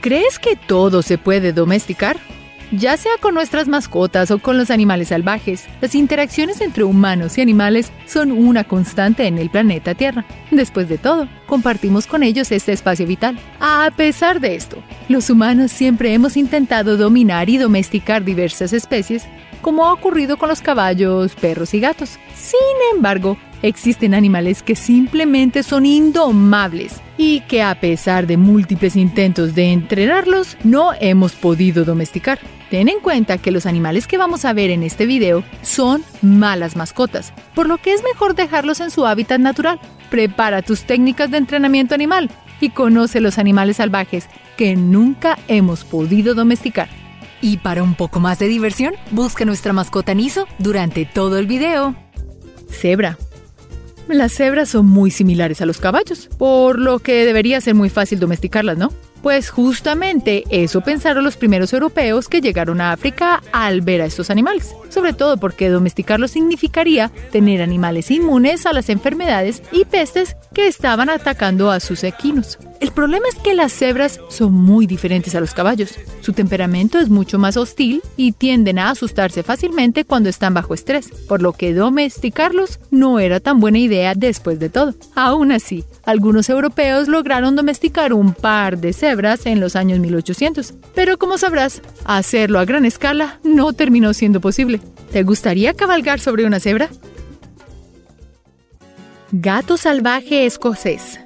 ¿Crees que todo se puede domesticar? Ya sea con nuestras mascotas o con los animales salvajes, las interacciones entre humanos y animales son una constante en el planeta Tierra. Después de todo, compartimos con ellos este espacio vital. A pesar de esto, los humanos siempre hemos intentado dominar y domesticar diversas especies, como ha ocurrido con los caballos, perros y gatos. Sin embargo, existen animales que simplemente son indomables y que a pesar de múltiples intentos de entrenarlos, no hemos podido domesticar. Ten en cuenta que los animales que vamos a ver en este video son malas mascotas, por lo que es mejor dejarlos en su hábitat natural. Prepara tus técnicas de entrenamiento animal y conoce los animales salvajes que nunca hemos podido domesticar. Y para un poco más de diversión, busca nuestra mascota Niso durante todo el video. Cebra. Las cebras son muy similares a los caballos, por lo que debería ser muy fácil domesticarlas, ¿no? Pues justamente eso pensaron los primeros europeos que llegaron a África al ver a estos animales, sobre todo porque domesticarlos significaría tener animales inmunes a las enfermedades y pestes que estaban atacando a sus equinos. El problema es que las cebras son muy diferentes a los caballos. Su temperamento es mucho más hostil y tienden a asustarse fácilmente cuando están bajo estrés, por lo que domesticarlos no era tan buena idea después de todo. Aún así, algunos europeos lograron domesticar un par de cebras en los años 1800, pero como sabrás, hacerlo a gran escala no terminó siendo posible. ¿Te gustaría cabalgar sobre una cebra? Gato salvaje escocés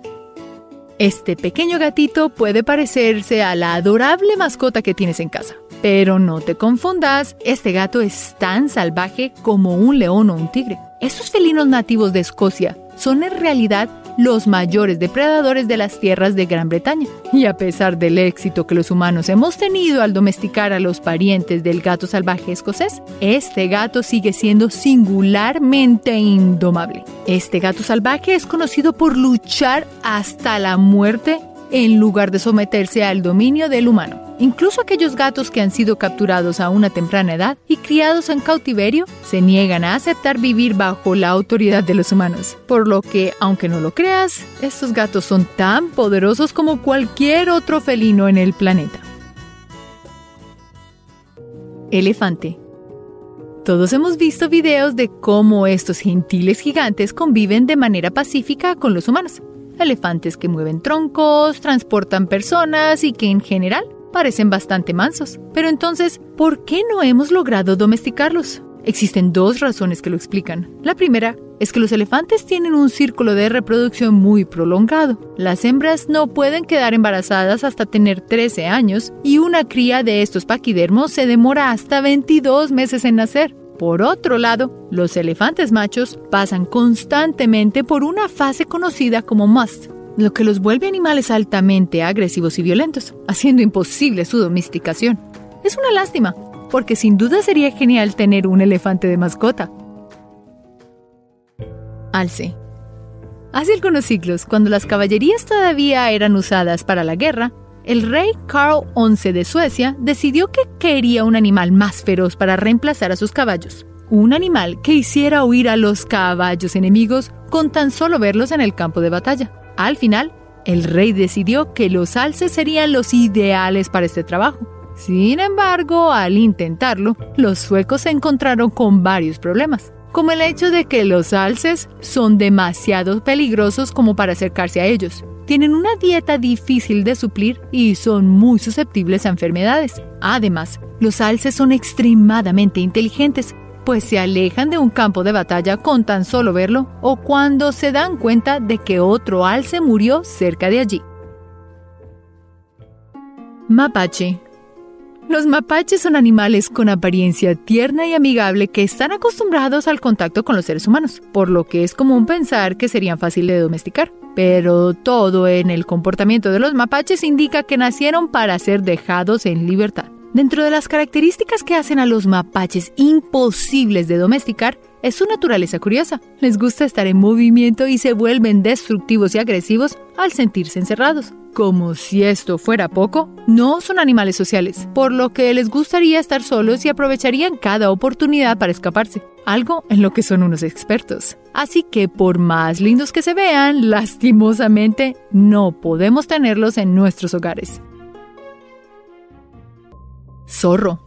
este pequeño gatito puede parecerse a la adorable mascota que tienes en casa. Pero no te confundas, este gato es tan salvaje como un león o un tigre. Estos felinos nativos de Escocia son en realidad los mayores depredadores de las tierras de Gran Bretaña. Y a pesar del éxito que los humanos hemos tenido al domesticar a los parientes del gato salvaje escocés, este gato sigue siendo singularmente indomable. Este gato salvaje es conocido por luchar hasta la muerte en lugar de someterse al dominio del humano. Incluso aquellos gatos que han sido capturados a una temprana edad y criados en cautiverio se niegan a aceptar vivir bajo la autoridad de los humanos. Por lo que, aunque no lo creas, estos gatos son tan poderosos como cualquier otro felino en el planeta. Elefante. Todos hemos visto videos de cómo estos gentiles gigantes conviven de manera pacífica con los humanos. Elefantes que mueven troncos, transportan personas y que en general parecen bastante mansos. Pero entonces, ¿por qué no hemos logrado domesticarlos? Existen dos razones que lo explican. La primera es que los elefantes tienen un círculo de reproducción muy prolongado. Las hembras no pueden quedar embarazadas hasta tener 13 años y una cría de estos paquidermos se demora hasta 22 meses en nacer. Por otro lado, los elefantes machos pasan constantemente por una fase conocida como must, lo que los vuelve animales altamente agresivos y violentos, haciendo imposible su domesticación. Es una lástima, porque sin duda sería genial tener un elefante de mascota. Alce. Hace algunos siglos, cuando las caballerías todavía eran usadas para la guerra, el rey Carl XI de Suecia decidió que quería un animal más feroz para reemplazar a sus caballos. Un animal que hiciera huir a los caballos enemigos con tan solo verlos en el campo de batalla. Al final, el rey decidió que los alces serían los ideales para este trabajo. Sin embargo, al intentarlo, los suecos se encontraron con varios problemas, como el hecho de que los alces son demasiado peligrosos como para acercarse a ellos. Tienen una dieta difícil de suplir y son muy susceptibles a enfermedades. Además, los alces son extremadamente inteligentes pues se alejan de un campo de batalla con tan solo verlo o cuando se dan cuenta de que otro alce murió cerca de allí. Mapache. Los mapaches son animales con apariencia tierna y amigable que están acostumbrados al contacto con los seres humanos, por lo que es común pensar que serían fáciles de domesticar. Pero todo en el comportamiento de los mapaches indica que nacieron para ser dejados en libertad. Dentro de las características que hacen a los mapaches imposibles de domesticar es su naturaleza curiosa. Les gusta estar en movimiento y se vuelven destructivos y agresivos al sentirse encerrados. Como si esto fuera poco, no son animales sociales, por lo que les gustaría estar solos y aprovecharían cada oportunidad para escaparse, algo en lo que son unos expertos. Así que por más lindos que se vean, lastimosamente no podemos tenerlos en nuestros hogares. Zorro.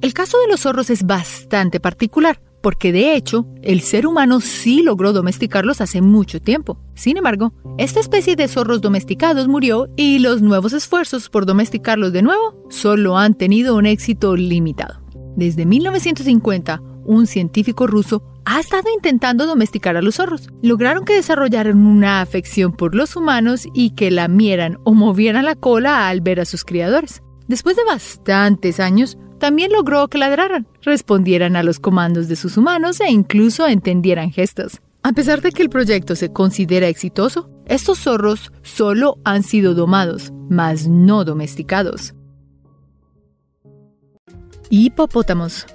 El caso de los zorros es bastante particular, porque de hecho, el ser humano sí logró domesticarlos hace mucho tiempo. Sin embargo, esta especie de zorros domesticados murió y los nuevos esfuerzos por domesticarlos de nuevo solo han tenido un éxito limitado. Desde 1950, un científico ruso ha estado intentando domesticar a los zorros. Lograron que desarrollaran una afección por los humanos y que lamieran o movieran la cola al ver a sus criadores. Después de bastantes años, también logró que ladraran, respondieran a los comandos de sus humanos e incluso entendieran gestos. A pesar de que el proyecto se considera exitoso, estos zorros solo han sido domados, mas no domesticados. Hipopótamos.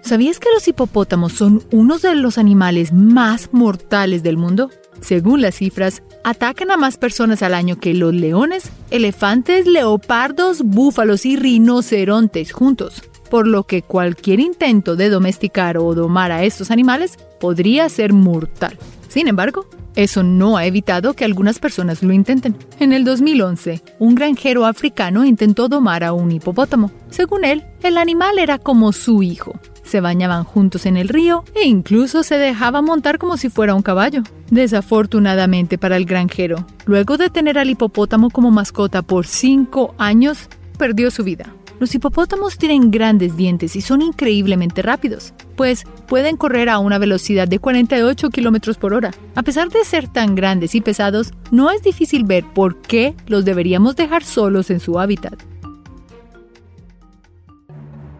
¿Sabías que los hipopótamos son uno de los animales más mortales del mundo? Según las cifras, atacan a más personas al año que los leones, elefantes, leopardos, búfalos y rinocerontes juntos, por lo que cualquier intento de domesticar o domar a estos animales podría ser mortal. Sin embargo, eso no ha evitado que algunas personas lo intenten. En el 2011, un granjero africano intentó domar a un hipopótamo. Según él, el animal era como su hijo, se bañaban juntos en el río e incluso se dejaba montar como si fuera un caballo. Desafortunadamente para el granjero, luego de tener al hipopótamo como mascota por cinco años, perdió su vida. Los hipopótamos tienen grandes dientes y son increíblemente rápidos, pues pueden correr a una velocidad de 48 km por hora. A pesar de ser tan grandes y pesados, no es difícil ver por qué los deberíamos dejar solos en su hábitat.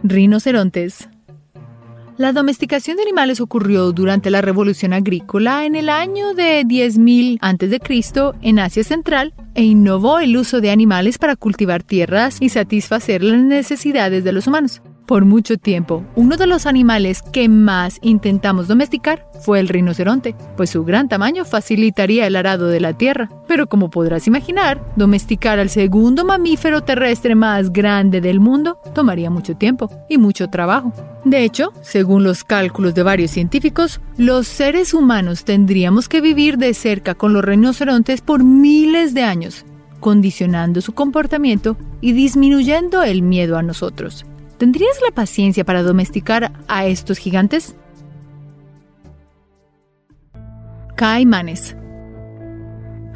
Rinocerontes la domesticación de animales ocurrió durante la Revolución Agrícola en el año de 10.000 a.C. en Asia Central e innovó el uso de animales para cultivar tierras y satisfacer las necesidades de los humanos. Por mucho tiempo, uno de los animales que más intentamos domesticar fue el rinoceronte, pues su gran tamaño facilitaría el arado de la tierra. Pero como podrás imaginar, domesticar al segundo mamífero terrestre más grande del mundo tomaría mucho tiempo y mucho trabajo. De hecho, según los cálculos de varios científicos, los seres humanos tendríamos que vivir de cerca con los rinocerontes por miles de años, condicionando su comportamiento y disminuyendo el miedo a nosotros. ¿Tendrías la paciencia para domesticar a estos gigantes? Caimanes.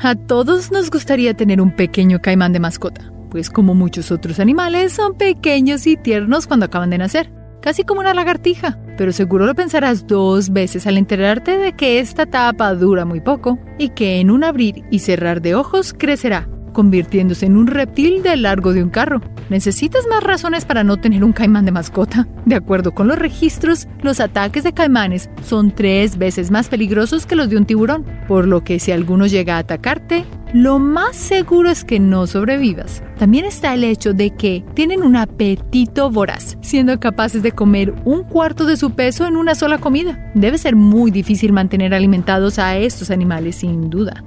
A todos nos gustaría tener un pequeño caimán de mascota, pues como muchos otros animales son pequeños y tiernos cuando acaban de nacer, casi como una lagartija, pero seguro lo pensarás dos veces al enterarte de que esta etapa dura muy poco y que en un abrir y cerrar de ojos crecerá convirtiéndose en un reptil del largo de un carro. ¿Necesitas más razones para no tener un caimán de mascota? De acuerdo con los registros, los ataques de caimanes son tres veces más peligrosos que los de un tiburón, por lo que si alguno llega a atacarte, lo más seguro es que no sobrevivas. También está el hecho de que tienen un apetito voraz, siendo capaces de comer un cuarto de su peso en una sola comida. Debe ser muy difícil mantener alimentados a estos animales, sin duda.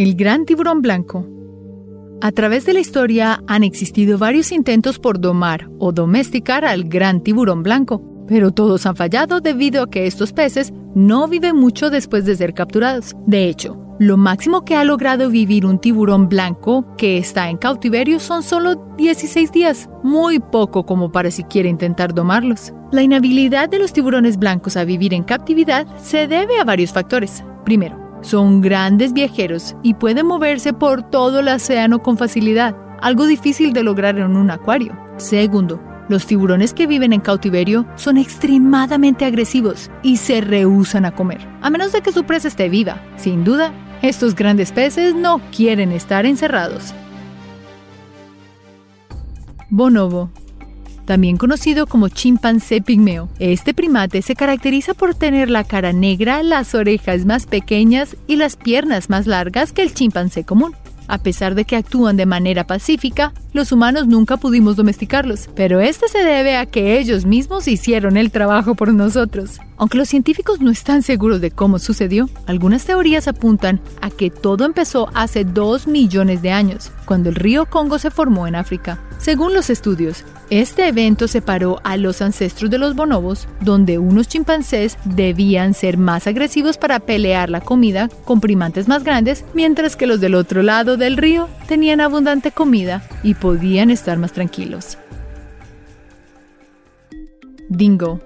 El gran tiburón blanco. A través de la historia han existido varios intentos por domar o domesticar al gran tiburón blanco, pero todos han fallado debido a que estos peces no viven mucho después de ser capturados. De hecho, lo máximo que ha logrado vivir un tiburón blanco que está en cautiverio son solo 16 días, muy poco como para siquiera intentar domarlos. La inhabilidad de los tiburones blancos a vivir en captividad se debe a varios factores. Primero, son grandes viajeros y pueden moverse por todo el océano con facilidad, algo difícil de lograr en un acuario. Segundo, los tiburones que viven en cautiverio son extremadamente agresivos y se rehúsan a comer, a menos de que su presa esté viva. Sin duda, estos grandes peces no quieren estar encerrados. Bonobo también conocido como chimpancé pigmeo. Este primate se caracteriza por tener la cara negra, las orejas más pequeñas y las piernas más largas que el chimpancé común. A pesar de que actúan de manera pacífica, los humanos nunca pudimos domesticarlos, pero esto se debe a que ellos mismos hicieron el trabajo por nosotros. Aunque los científicos no están seguros de cómo sucedió, algunas teorías apuntan a que todo empezó hace dos millones de años, cuando el río Congo se formó en África. Según los estudios, este evento separó a los ancestros de los bonobos, donde unos chimpancés debían ser más agresivos para pelear la comida con primates más grandes, mientras que los del otro lado del río tenían abundante comida y podían estar más tranquilos. Dingo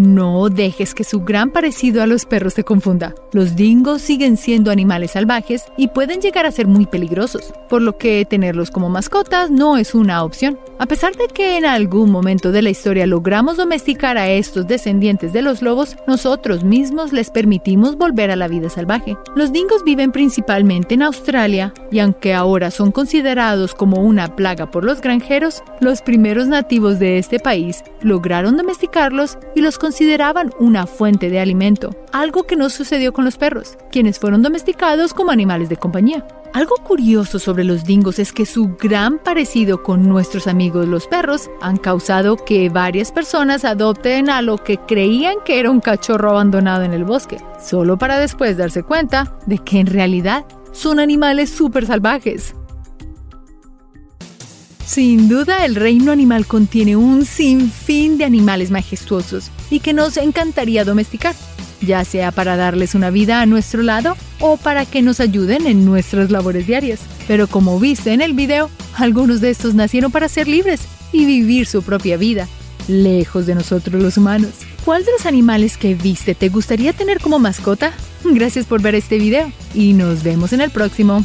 no dejes que su gran parecido a los perros te confunda. Los dingos siguen siendo animales salvajes y pueden llegar a ser muy peligrosos, por lo que tenerlos como mascotas no es una opción. A pesar de que en algún momento de la historia logramos domesticar a estos descendientes de los lobos, nosotros mismos les permitimos volver a la vida salvaje. Los dingos viven principalmente en Australia y aunque ahora son considerados como una plaga por los granjeros, los primeros nativos de este país lograron domesticarlos y los consideraban una fuente de alimento, algo que no sucedió con los perros, quienes fueron domesticados como animales de compañía. Algo curioso sobre los dingos es que su gran parecido con nuestros amigos los perros han causado que varias personas adopten a lo que creían que era un cachorro abandonado en el bosque, solo para después darse cuenta de que en realidad son animales súper salvajes. Sin duda, el reino animal contiene un sinfín de animales majestuosos y que nos encantaría domesticar ya sea para darles una vida a nuestro lado o para que nos ayuden en nuestras labores diarias. Pero como viste en el video, algunos de estos nacieron para ser libres y vivir su propia vida, lejos de nosotros los humanos. ¿Cuál de los animales que viste te gustaría tener como mascota? Gracias por ver este video y nos vemos en el próximo.